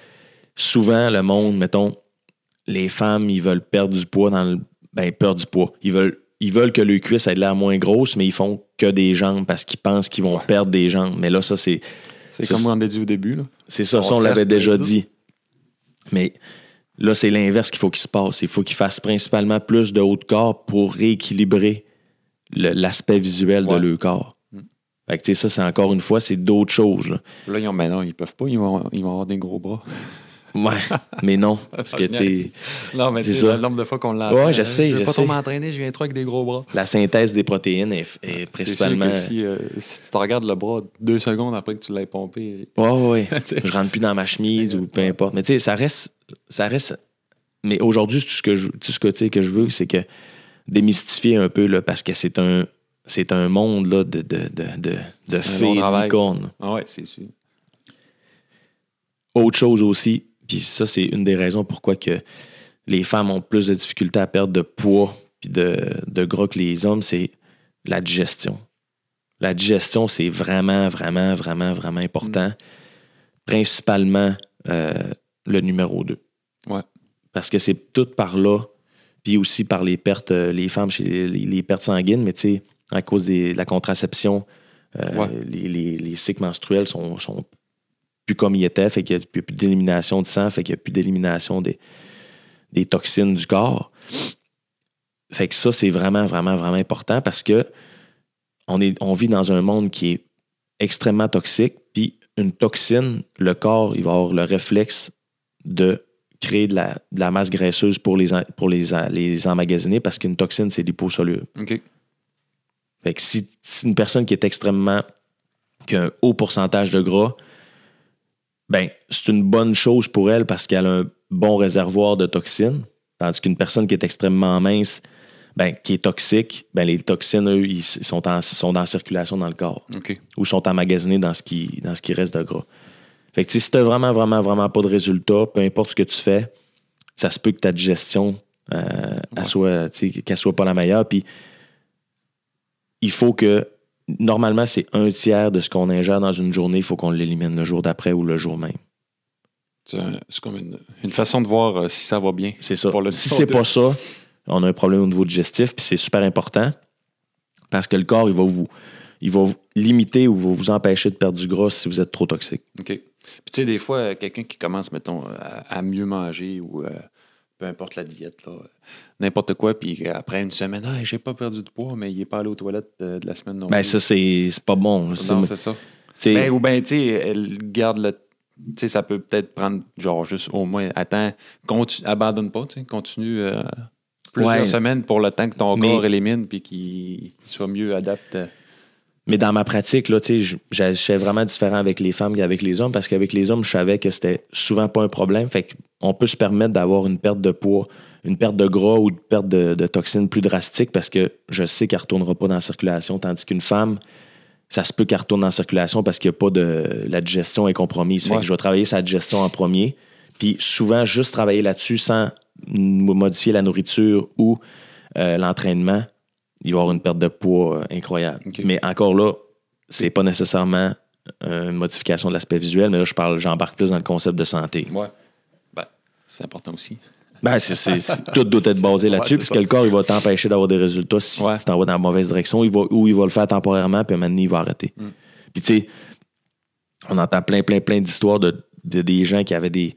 souvent, le monde, mettons, les femmes, ils veulent perdre du poids dans le. Ben, perdre du poids. Ils veulent, ils veulent que le cuisse ait de l'air moins grosse, mais ils font que des jambes parce qu'ils pensent qu'ils vont
Ouais.
perdre des jambes. Mais là, ça, c'est.
C'est comme on a dit au début.
C'est ça,
On
ça, on l'avait déjà dit. Mais là, c'est l'inverse qu'il faut qu'il se passe. Il faut qu'il fasse principalement plus de haut de corps pour rééquilibrer l'aspect visuel
Ouais.
de leur corps.
Mm.
Fait que, tu sais, ça, c'est encore une fois, c'est d'autres choses. Là.
Là, ils ont, ben non, ils peuvent pas, ils vont, ils vont avoir des gros bras.
Ouais, <laughs> mais non. Parce que,
Ah,
tu
Non, mais
C'est
le nombre de fois qu'on l'a
Ouais, je sais,
Je
je
vais pas trop m'entraîner, je viens trop avec des gros bras.
la synthèse des protéines est,
sûr
principalement.
que si, euh, si tu te regardes le bras deux secondes après que tu l'aies pompé,
Ouais, ouais, <laughs> je rentre plus dans ma chemise ou peu importe. Mais tu sais, ça reste, ça reste. Mais aujourd'hui, tout ce que je, tout ce que, que je veux, c'est que démystifier un peu là, parce que c'est un, c'est un monde là, de, de, de, de, fées et de
travail.
licornes.
Ah ouais, c'est sûr.
Autre chose aussi, puis ça, c'est une des raisons pourquoi que les femmes ont plus de difficultés à perdre de poids puis de, de gras que les hommes, c'est la digestion. La digestion, c'est vraiment, vraiment, vraiment, vraiment important.
Mm.
Principalement euh, le numéro 2.
Ouais.
Parce que c'est tout par là, puis aussi par les pertes, euh, les femmes chez les, les- les pertes sanguines, mais tu sais, à cause des- de la contraception, euh,
Ouais.
les, les- les cycles menstruels sont, sont plus comme ils étaient, fait qu'il n'y a plus d'élimination de sang, fait qu'il n'y a plus d'élimination des, des toxines du corps. Fait que ça, c'est vraiment, vraiment, vraiment important parce que on, est, on vit dans un monde qui est extrêmement toxique, puis une toxine, le corps, il va avoir le réflexe de créer de la, de la masse graisseuse pour les, pour les, les emmagasiner parce qu'une toxine, c'est liposoluble.
OK.
Fait que si, si une personne qui est extrêmement. qui a un haut pourcentage de gras, ben, c'est une bonne chose pour elle parce qu'elle a un bon réservoir de toxines. Tandis qu'une personne qui est extrêmement mince, ben, qui est toxique, ben, les toxines, eux, ils sont en, sont en circulation dans le corps ou sont emmagasinés dans ce qui, dans ce qui reste de gras. Fait que si tu vraiment, vraiment, vraiment pas de résultat, peu importe ce que tu fais, ça se peut que ta digestion, euh, elle
Ouais.
soit, tu sais, qu'elle soit pas la meilleure. Puis il faut que, normalement, c'est un tiers de ce qu'on ingère dans une journée, il faut qu'on l'élimine le jour d'après ou le jour même.
C'est comme une, une façon de voir euh, si ça va bien.
C'est ça.
Pour le
si <laughs> c'est
de-
pas ça, on a un problème au niveau digestif, puis c'est super important parce que le corps, il va vous, il va vous limiter ou va vous empêcher de perdre du gras si vous êtes trop toxique.
OK. Puis tu sais, des fois, quelqu'un qui commence, mettons, à, à mieux manger ou euh, peu importe la diète, là, euh, n'importe quoi, puis après une semaine, ah, j'ai pas perdu de poids, mais il est pas allé aux toilettes euh, de la semaine non
Ben, ça, c'est c'est pas bon.
Non, c'est ça. Ben, ou bien, tu sais, elle garde le. Tu sais, ça peut peut-être prendre, genre, juste au moins, attends, continue, abandonne pas, tu sais, continue euh, plusieurs
Ouais.
semaines pour le temps que ton
Mais-
corps élimine puis qu'il soit mieux adapté.
Mais dans ma pratique, là, tu sais, je- j'agissais vraiment différent avec les femmes qu'avec les hommes parce qu'avec les hommes, je savais que c'était souvent pas un problème. Fait qu'on peut se permettre d'avoir une perte de poids, une perte de gras ou une perte de, de toxines plus drastique parce que je sais qu'elle ne retournera pas dans la circulation. Tandis qu'une femme, ça se peut qu'elle retourne dans la circulation parce qu'il n'y a pas de. La digestion est compromise. Fait
Ouais.
que je vais travailler sa digestion en premier. Puis souvent, juste travailler là-dessus sans modifier la nourriture ou euh, l'entraînement, il va y avoir une perte de poids euh, incroyable. Mais encore là, c'est pas nécessairement euh, une modification de l'aspect visuel, mais là, je parle, j'embarque plus dans le concept de santé.
Ouais. Ben, c'est important aussi.
Ben, <laughs> tout doit être basé là-dessus,
c'est
parce
ça.
que le corps, il va t'empêcher d'avoir des résultats si
Ouais.
tu t'en vas dans la mauvaise direction, il va, ou il va le faire temporairement, puis donné, il va arrêter.
Mm.
Puis, tu sais, on entend plein, plein, plein d'histoires de, de- des gens qui avaient des.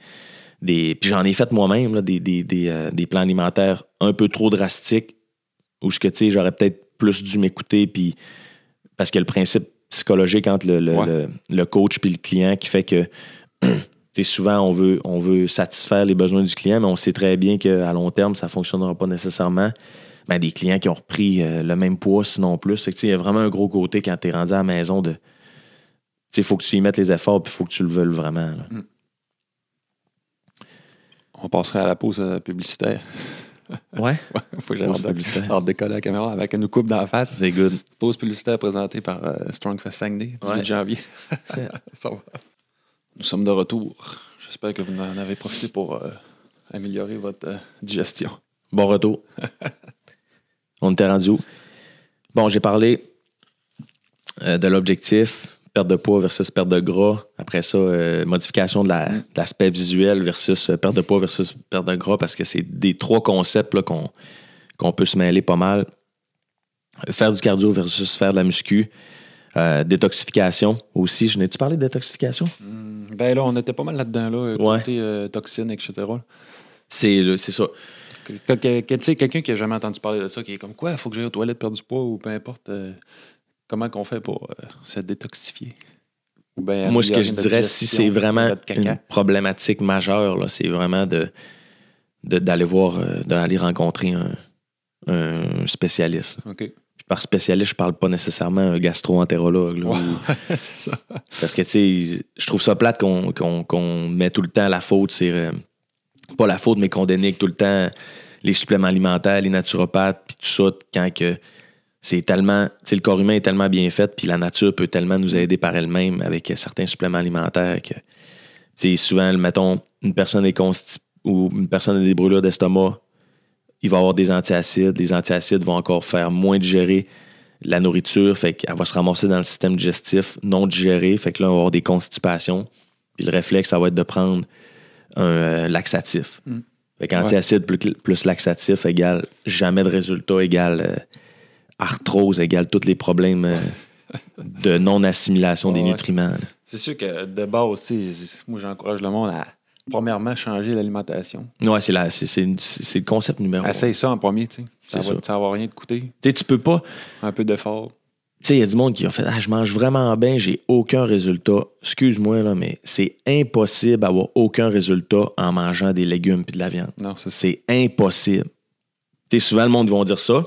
des puis j'en ai fait moi-même, des, des, des, euh, des plans alimentaires un peu trop drastiques, où ce que, tu sais, j'aurais peut-être plus dû m'écouter, puis. Parce que le principe psychologique entre le, le,
Ouais.
le- le coach puis le client qui fait que. <clears throat> Souvent, on veut, on veut satisfaire les besoins du client, mais on sait très bien qu'à long terme, ça ne fonctionnera pas nécessairement. Ben, des clients qui ont repris euh, le même poids, sinon plus. Il y a vraiment un gros côté quand tu es rendu à la maison de. Il faut que tu y mettes les efforts puis il faut que tu le veuilles vraiment. là.
On passerait à la pause euh, publicitaire. <laughs>
Ouais.
Faut que j'aille hors décoller la caméra avec une coupe d'en face.
C'est good.
Pause publicitaire présentée par euh, Strongfest Saguenay, 18
Ouais.
janvier. <laughs> Ça va. Nous sommes de retour. J'espère que vous en avez profité pour euh, améliorer votre euh, digestion.
Bon retour. <laughs> On était rendu où? Bon, j'ai parlé euh, de l'objectif, perte de poids versus perte de gras. Après ça, euh, modification de la- de l'aspect visuel versus euh, perte de poids versus perte de gras, parce que c'est des trois concepts qu'on peut se mêler pas mal. Faire du cardio versus faire de la muscu. Euh, détoxification aussi. Je n'ai-tu parlé de détoxification?
Hmm, ben là, on était pas mal là-dedans, là,
Ouais.
côté toxines, etc.
C'est ça.
Que- que- que- tu sais, quelqu'un qui a jamais entendu parler de ça, qui est comme quoi, il faut que j'aille aux toilettes perdre du poids ou peu importe. Comment qu'on fait pour euh, se détoxifier? Ben
Moi, ce que je dirais, si c'est vraiment une problématique majeure, là, c'est vraiment de de- d'aller voir, euh, d'aller rencontrer un, un spécialiste. Puis par spécialiste, je parle pas nécessairement un gastro-entérologue. <laughs>
c'est ça.
parce que, tu sais, je trouve ça plate qu'on met tout le temps la faute, c'est euh, pas la faute, mais qu'on dénigre tout le temps les suppléments alimentaires, les naturopathes, puis tout ça, quand que c'est tellement, tu sais, le corps humain est tellement bien fait, puis la nature peut tellement nous aider par elle-même avec certains suppléments alimentaires que, tu souvent, mettons, une personne est constipée ou une personne a des brûlures d'estomac, il va avoir des antiacides. Les antiacides vont encore faire moins digérer la nourriture, fait qu'elle va se ramasser dans le système digestif non digéré, fait que là, on va avoir des constipations. Puis le réflexe, ça va être de prendre un euh, laxatif.
Mm.
Fait qu'antiacide plus, plus laxatif égale jamais de résultat, égale euh, arthrose, égale tous les problèmes euh, de non-assimilation des
Ouais.
nutriments. là.
C'est sûr que de base, tu sais, moi, j'encourage le monde à, premièrement, changer l'alimentation.
Ouais, c'est, la- c'est, c'est- c'est le concept numéro un.
Essaye ça en premier, tu sais. Ça
C'est
va,
ça.
ça va rien te coûter.
Tu sais, tu peux pas,
Un peu d'effort.
Tu sais, il y a du monde qui a fait Ah, je mange vraiment bien, j'ai aucun résultat. Excuse-moi, là, mais c'est impossible d'avoir aucun résultat en mangeant des légumes et de la viande.
Non, c'est ça.
C'est impossible. Tu sais, souvent, le monde va dire ça.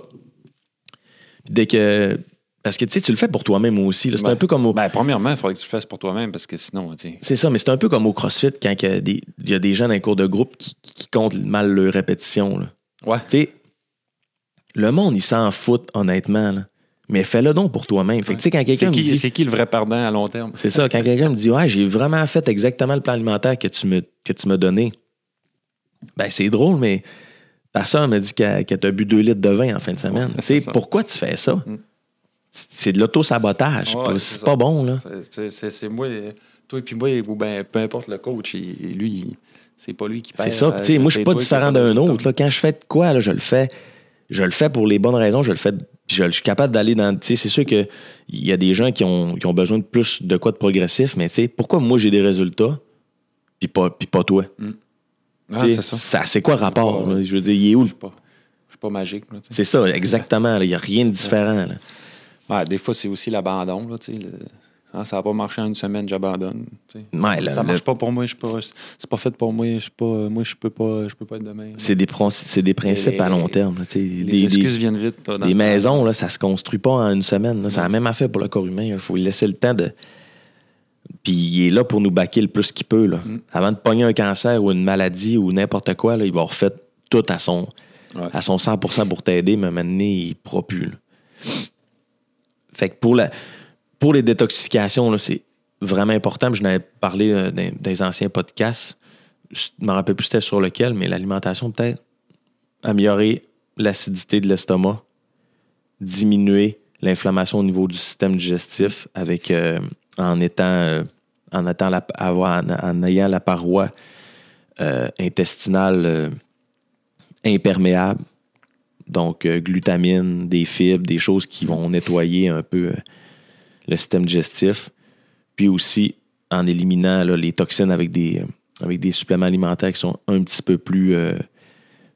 Dès que. Parce que tu sais, tu le fais pour toi-même aussi. C'est
Ben,
un peu comme au.
Ben, premièrement, il faudrait que tu le fasses pour toi-même parce que sinon.
C'est ça, mais c'est un peu comme au CrossFit quand il y a des, gens dans les cours de groupe qui, qui comptent mal leurs répétitions. là.
Ouais.
Tu sais, le monde, il s'en fout, honnêtement. là. Mais fais-le donc pour toi-même. Fait que, quand quelqu'un
C'est qui,
dit.
c'est qui le vrai perdant à long terme?
C'est ça, quand quelqu'un me dit Ouais, j'ai vraiment fait exactement le plan alimentaire que tu me, que tu m'as donné. Ben, c'est drôle, mais ta soeur me dit qu'elle que tu as bu 2 litres de vin en fin de semaine. <laughs>
Ouais,
pourquoi tu fais ça?
Mm.
C'est de l'auto-sabotage.
Ouais, c'est
pas bon, là.
C'est- moi, toi et puis moi, ou ben, peu importe le coach, il- lui, c'est pas lui qui perd.
C'est ça.
euh,
moi, je suis pas différent d'un autre. là. Quand je fais de quoi, là, je le fais. Je le fais pour les bonnes raisons. Je le fais. Je, je suis capable d'aller dans. C'est sûr qu'il y a des gens qui ont, qui ont besoin de plus de quoi de progressif, mais pourquoi moi j'ai des résultats, puis pas, puis pas toi?
Ah, c'est ça.
C'est quoi le rapport?
pas-
là? Je veux dire, il est où?
Je
le-
suis pas, je suis pas magique.
C'est ça, exactement. Il n'y a rien de différent. là.
Ouais, des fois, c'est aussi l'abandon. le- ah, ça n'a pas marché en une semaine, j'abandonne.
Ouais,
ça
le-
marche pas pour moi, je pas. C'est pas fait pour moi, je pas. Moi, je peux pas. Je peux pas être demain.
C'est des, des principes
Les-
à long terme. là.
Les
Des, des-
excuses viennent vite. là, dans
des maisons, là, ça se construit pas en une semaine. C'est la même affaire pour le corps humain. Il faut lui laisser le temps de. Puis il est là pour nous baquer le plus qu'il peut. Là.
Mm.
Avant de pogner un cancer ou une maladie ou n'importe quoi, là, il va refaire tout à son,
Ouais.
à son 100% pour t'aider, mais maintenant, il ne plus. là. Fait que pour, la, pour les détoxifications, c'est vraiment important. Je n'avais parlé euh, dans, dans les anciens podcasts. Je ne me rappelle plus c'était sur lequel, mais l'alimentation, peut-être, améliorer l'acidité de l'estomac, diminuer l'inflammation au niveau du système digestif avec euh, en étant euh, en, ayant la paroi euh, intestinale euh, imperméable. Donc, euh, glutamine, des fibres, des choses qui vont nettoyer un peu le système digestif. Puis aussi en éliminant les toxines avec des, avec des suppléments alimentaires qui sont un petit peu plus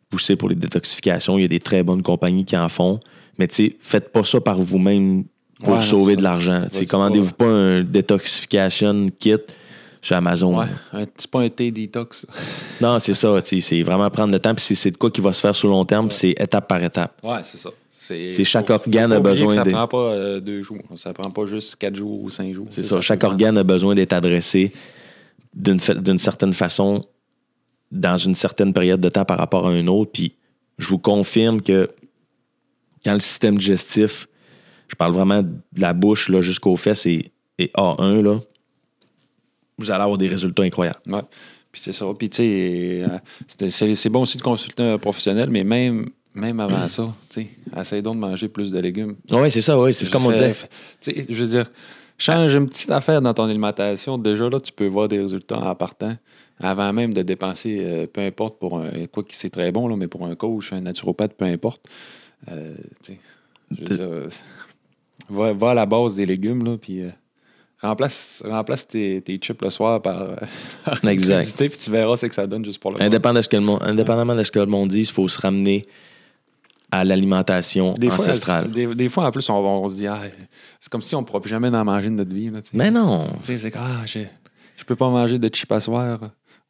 poussés pour les détoxifications. Il y a des très bonnes compagnies qui en font. Mais tu sais, faites pas ça par vous-même pour
Ouais,
sauver de l'argent. Commandez-vous pas un détoxification kit sur Amazon.
Ouais, un- c'est pas un thé détox.
Non, c'est ça. C'est vraiment prendre le temps. Puis c'est- de quoi qui va se faire sur long terme. C'est étape par étape.
Ouais, c'est ça. C'est
chaque
faut-
organe
faut
a besoin
que Ça prend pas euh, deux jours. Ça prend pas juste quatre jours ou cinq jours.
C'est ça. Chaque organe a besoin d'être adressé d'une fa- d'une certaine façon dans une certaine période de temps par rapport à un autre. Puis je vous confirme que quand le système digestif, je parle vraiment de la bouche là, jusqu'aux fesses et, et A1, là, vous allez avoir des résultats incroyables.
Ouais. Puis c'est ça. Puis tu sais, euh, c'est bon aussi de consulter un professionnel, mais même, même avant ça, tu sais, essaye donc de manger plus de légumes.
Oui, c'est ça, oui. C'est comme on disait.
fais- tu sais, je veux dire, change une petite affaire dans ton alimentation. Déjà, là, tu peux voir des résultats en partant. Avant même de dépenser, euh, peu importe, pour un. Quoi que c'est très bon, là, mais pour un coach, un naturopathe, peu importe. Euh, tu sais, je veux dire, va, va à la base des légumes, là, puis. euh, Remplace, remplace tes, tes chips le soir par, euh, <laughs> par
Exact.
l'électricité, puis tu verras ce que ça donne juste pour le fun.
Indépendamment de ce que le monde, indépendamment de ce que le monde dit, il faut se ramener à l'alimentation
Des fois,
ancestrale.
c'est- des, des fois, en plus, on, on se dit, ah, c'est comme si on ne pourra plus jamais en manger de notre vie. là.
Mais non.
Tu sais, c'est ah, je peux pas manger de chips à soir.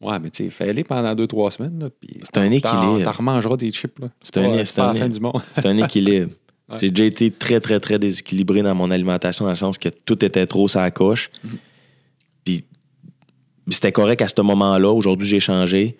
Ouais, mais tu sais, fais-les pendant deux, trois semaines.
C'est un équilibre.
T'en remangeras des chips.
C'est un- un-
la fin du monde.
C'est un <laughs> équilibre.
Ouais.
J'ai déjà été très, très, très déséquilibré dans mon alimentation, dans le sens que tout était trop la coche. Puis, puis c'était correct à ce moment-là. Aujourd'hui, j'ai changé.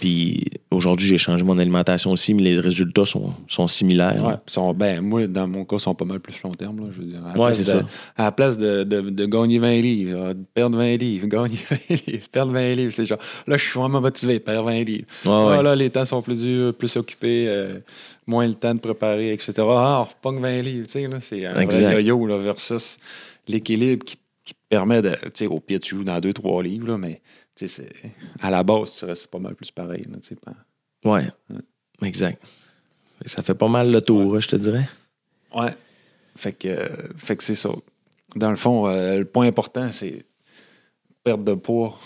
Puis aujourd'hui, j'ai changé mon alimentation aussi, mais les résultats sont, sont similaires.
Ouais, sont, ben, moi, dans mon cas, ils sont pas mal plus long terme. Là, je veux dire. À la
Ouais,
place
c'est
de-
ça.
À la place de, de, de gagner 20 livres, euh, de perdre 20 livres, <laughs> gagner 20 livres, perdre 20 livres, c'est genre, là, je suis vraiment motivé, perdre 20 livres.
Ouais,
Ah,
ouais.
là, les temps sont plus durs, plus occupés, euh, moins le temps de préparer, etc. Ah, on repogne 20 livres, tu sais, c'est un
Exact.
vrai yo-yo, là, versus l'équilibre qui, qui te permet de, tu sais, au pire, tu joues dans 2-3 livres, là, mais, à la base, tu restes pas mal plus pareil, là, pas-
Ouais. Exact. Ça fait pas mal le tour, je te dirais.
Ouais. Fait que, euh, fait que c'est ça. Dans le fond, euh, le point important, c'est perdre de poids,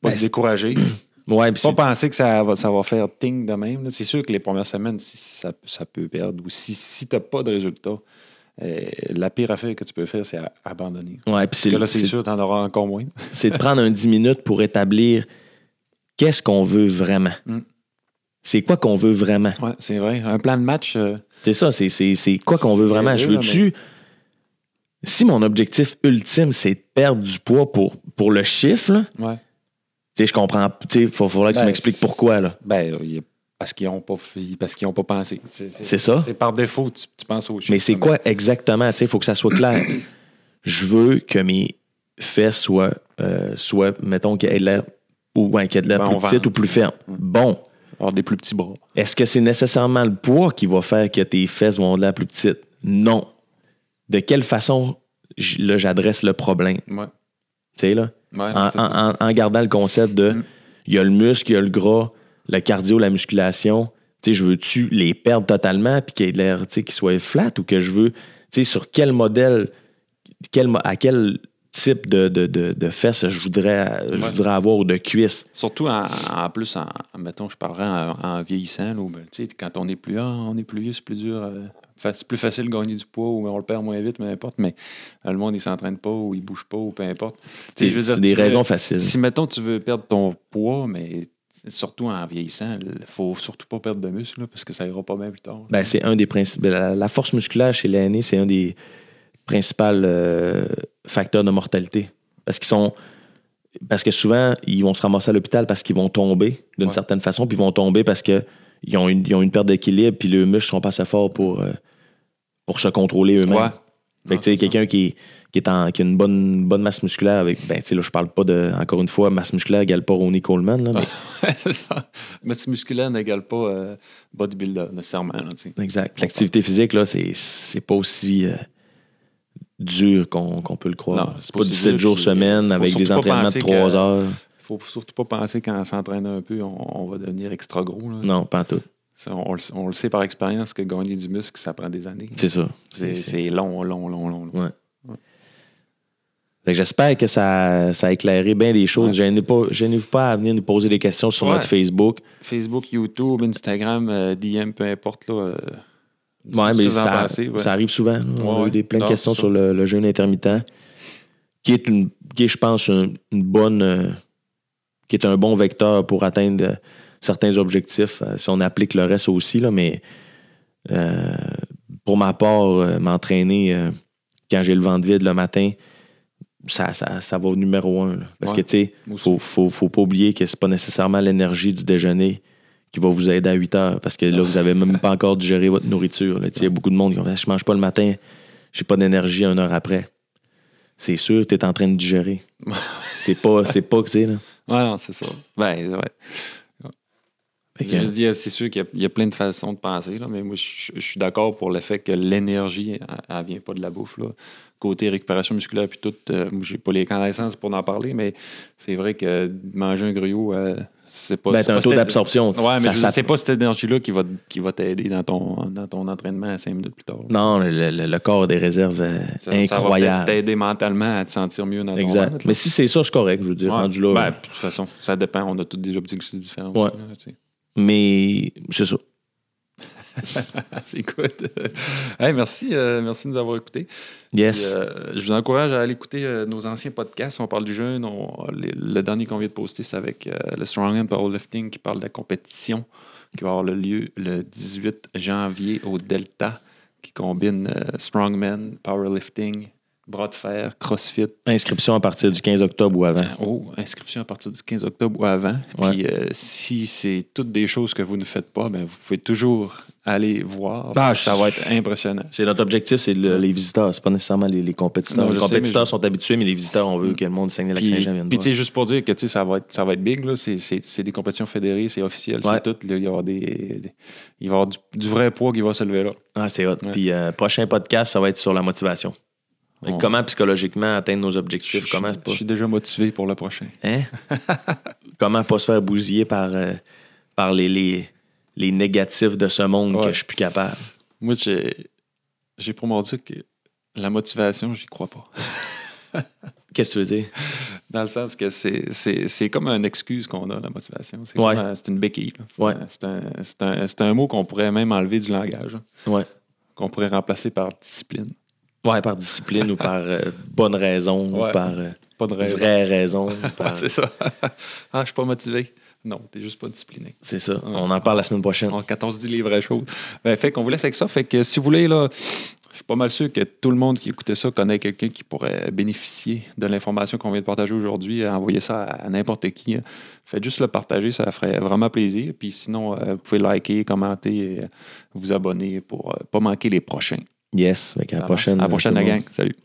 pas
Ben,
se décourager. <clears throat>
Ouais,
pas penser que ça va, ça va faire ting de même. C'est sûr que les premières semaines, si ça, ça peut perdre. Ou si, si tu n'as pas de résultat, la pire affaire que tu peux faire, c'est abandonner.
ouais, puis
Parce
c'est
que là, c'est sûr, tu en auras encore moins. <laughs>
c'est de prendre un 10 minutes pour établir qu'est-ce qu'on veut vraiment.
Mm.
C'est quoi qu'on veut vraiment?
Ouais, c'est vrai. Un plan de match, euh,
C'est ça, c'est, quoi qu'on veut vraiment? Je veux-tu si mon objectif ultime, c'est de perdre du poids pour, pour le chiffre, là,
Ouais.
tu sais, je comprends. Il faudrait que tu
Ben,
m'expliques pourquoi. Là.
Ben, il y a- parce qu'ils n'ont pas, parce qu'ils ont pas pensé.
C'est ça.
C'est par défaut, tu, tu penses au chiffre.
Mais c'est quoi exactement? Il faut que ça soit clair. je veux que mes fesses soient, euh, soient mettons, qu'elles aient de l'air ou ouais, qu'elles aient de l'air
Ben,
plus petites ou plus fermes. Bon.
Avoir des plus petits bras.
Est-ce que c'est nécessairement le poids qui va faire que tes fesses vont de l'air plus petites? Non. De quelle façon là, j'adresse le problème?
Ouais.
Tu sais, là?
Ouais,
en,
c'est ça.
en- en- en gardant le concept de
Mm.
il y a le muscle, il y a le gras, le cardio, la musculation. Tu sais, je veux-tu les perdre totalement puis qu'ils l'air, tu sais, qu'ils soient flat ou que je veux, tu sais, sur quel modèle, quel, à quel type de, de, de, de fesses je voudrais, je
Ouais.
voudrais avoir ou de cuisses.
Surtout en, en plus, en, mettons, je parlerais en, en vieillissant. Là, ben, quand on est plus ah, on est plus vieux, c'est plus dur. euh, c'est plus facile de gagner du poids ou on le perd moins vite, peu importe. Mais euh, le monde, il s'entraîne pas ou il bouge pas ou peu importe.
C'est des
tu veux-
raisons faciles.
Si, mettons, tu veux perdre ton poids, mais surtout en vieillissant, il faut surtout pas perdre de muscle là, parce que ça ira pas bien plus tard.
Ben, c'est un des principes. La, la force musculaire chez l'aîné, c'est un des principaux euh, facteurs de mortalité. Parce qu'ils sont. Parce que souvent, ils vont se ramasser à l'hôpital parce qu'ils vont tomber d'une
Ouais.
certaine façon, puis ils vont tomber parce qu'ils ont une, ils ont une perte d'équilibre, puis leurs muscles sont pas assez forts pour, euh, pour se contrôler eux-mêmes.
ouais.
Fait que, tu sais, quelqu'un qui, qui, est en, qui a une bonne, bonne masse musculaire avec. Ben, tu sais, là, je parle pas de. Encore une fois, masse musculaire égale pas Ronnie Coleman, là, mais- <laughs>
Ouais, c'est ça. Masse musculaire n'égale pas euh, bodybuilder, nécessairement. là.
Exact. L'activité physique, là, c'est, c'est pas aussi euh, dur qu'on, peut le croire. C'est pas du
si
7
dur,
jours semaine avec des entraînements de
penser
3
que-
heures.
faut surtout pas penser qu'en s'entraînant un peu, on, on va devenir extra gros. là.
Non, pas en tout.
Ça, on, le- on le sait par expérience que gagner du muscle, ça prend des années.
C'est ça.
C'est long, long, long, long. long.
Que j'espère que ça, ça a éclairé bien des choses.
Ouais.
Gênez pas, gênez-vous pas à venir nous poser des questions sur
Ouais.
notre Facebook.
Facebook, YouTube, Instagram, euh, DM, peu importe. Là, euh,
Ouais, mais ça,
ouais.
ça arrive souvent. On
Ouais,
a eu des, plein de questions sur le, le jeûne intermittent, qui est, une, qui est je pense, une, une bonne. euh, qui est un bon vecteur pour atteindre certains objectifs, si on applique le reste aussi. Là, mais pour ma part, m'entraîner quand j'ai le ventre vide le matin, ça, ça, ça va au numéro un. là. Parce
Ouais.
que, tu sais,
aussi.
faut, faut, faut pas oublier que c'est pas nécessairement l'énergie du déjeuner qui va vous aider à 8 heures parce que là, vous avez même <laughs> pas encore digéré votre nourriture. Il y a beaucoup de monde qui dire Je mange pas le matin, j'ai pas d'énergie une heure après. C'est sûr, tu es en train de digérer. <laughs> c'est pas, c'est pas, tu sais, là.
Ouais, non, c'est ça. Ben, ouais. Veux dire, c'est sûr qu'il y a- il y, a plein de façons de penser, là, mais moi, je, je suis d'accord pour le fait que l'énergie, elle, elle vient pas de la bouffe. Là. Côté récupération musculaire, puis tout, euh, j'ai pas les connaissances pour en parler, mais c'est vrai que manger un gruau, euh, c'est pas.
ben, t'as un taux d'absorption.
Ouais, mais
Ça-
je- pas cette énergie-là qui va, qui va t'aider dans ton, dans ton entraînement à cinq minutes plus tard. là.
Non, le, le- le corps a des réserves euh,
Ça, ça va
incroyables.
t'aider mentalement à te sentir mieux dans ton
exact.
ventre, là.
Mais si c'est ça, c'est correct, je veux dire,
Ouais.
rendu là.
Ben, de toute façon, ça dépend. On a tous des objectifs différents.
Ouais.
aussi, là.
Mais c'est ça. <laughs>
c'est good. Hey, merci, euh, merci de nous avoir écoutés.
Yes.
Euh, je vous encourage à aller écouter euh, nos anciens podcasts. On parle du jeûne. On- les- le dernier qu'on vient de poster, c'est avec le Strongman Powerlifting qui parle de la compétition qui va avoir le lieu le 18 janvier au Delta, qui combine Strongman, Powerlifting, bras de fer, CrossFit.
Inscription à partir du 15 octobre ou avant.
Oh, inscription à partir du 15 octobre ou avant.
Ouais.
Puis euh, si c'est toutes des choses que vous ne faites pas, ben, vous pouvez toujours aller voir.
Ah,
ça va être impressionnant.
C'est notre objectif, c'est le- les visiteurs, c'est pas nécessairement les, les compétiteurs.
Non,
les
sais,
compétiteurs
je-
sont habitués, mais les visiteurs, on veut
Mm.
que le monde de
Puis,
Saguenay-Lac-Saint-Jean vienne
puis, tu sais, juste pour dire que ça va être, ça va être big, là. C'est, c'est- c'est des compétitions fédérées, c'est officiel,
Ouais.
c'est tout. Là, il, va y avoir des, des- il va y avoir du, du vrai poids qui va se lever là.
Ah, c'est hot. Puis euh, prochain podcast, ça va être sur la motivation. Comment psychologiquement atteindre nos
Je,
objectifs?
je-
comment,
je
pas,
suis déjà motivé pour le prochain.
hein? <laughs> comment pas se faire bousiller par, euh, par les, les, les négatifs de ce monde
Ouais.
que je suis plus capable?
Moi, j'ai, j'ai pour mon que la motivation, j'y crois pas. <laughs>
Qu'est-ce que tu veux dire?
Dans le sens que c'est, c'est, c'est comme une excuse qu'on a, la motivation. C'est,
Ouais.
un- une béquille. C'est,
Ouais.
un, c'est, un, c'est, un, c'est un mot qu'on pourrait même enlever du langage, hein,
Ouais.
qu'on pourrait remplacer par discipline.
Ouais, par discipline ou par euh, bonne raison ou par. euh,
raison.
vraie raison.
Ouais, c'est ça. ah, je suis pas motivé. Non, t'es juste pas discipliné.
c'est ça. On en parle la semaine prochaine.
Quand on se dit les vraies choses. Ben, fait qu'on vous laisse avec ça. Fait que si vous voulez, là, je suis pas mal sûr que tout le monde qui écoutait ça connaît quelqu'un qui pourrait bénéficier de l'information qu'on vient de partager aujourd'hui. Envoyez ça à, à n'importe qui. hein. Faites juste le partager, ça ferait vraiment plaisir. Puis sinon, euh, vous pouvez liker, commenter, et vous abonner pour pas manquer les prochains.
Yes.
Ça
la prochaine.
À la prochaine, la gang. Salut.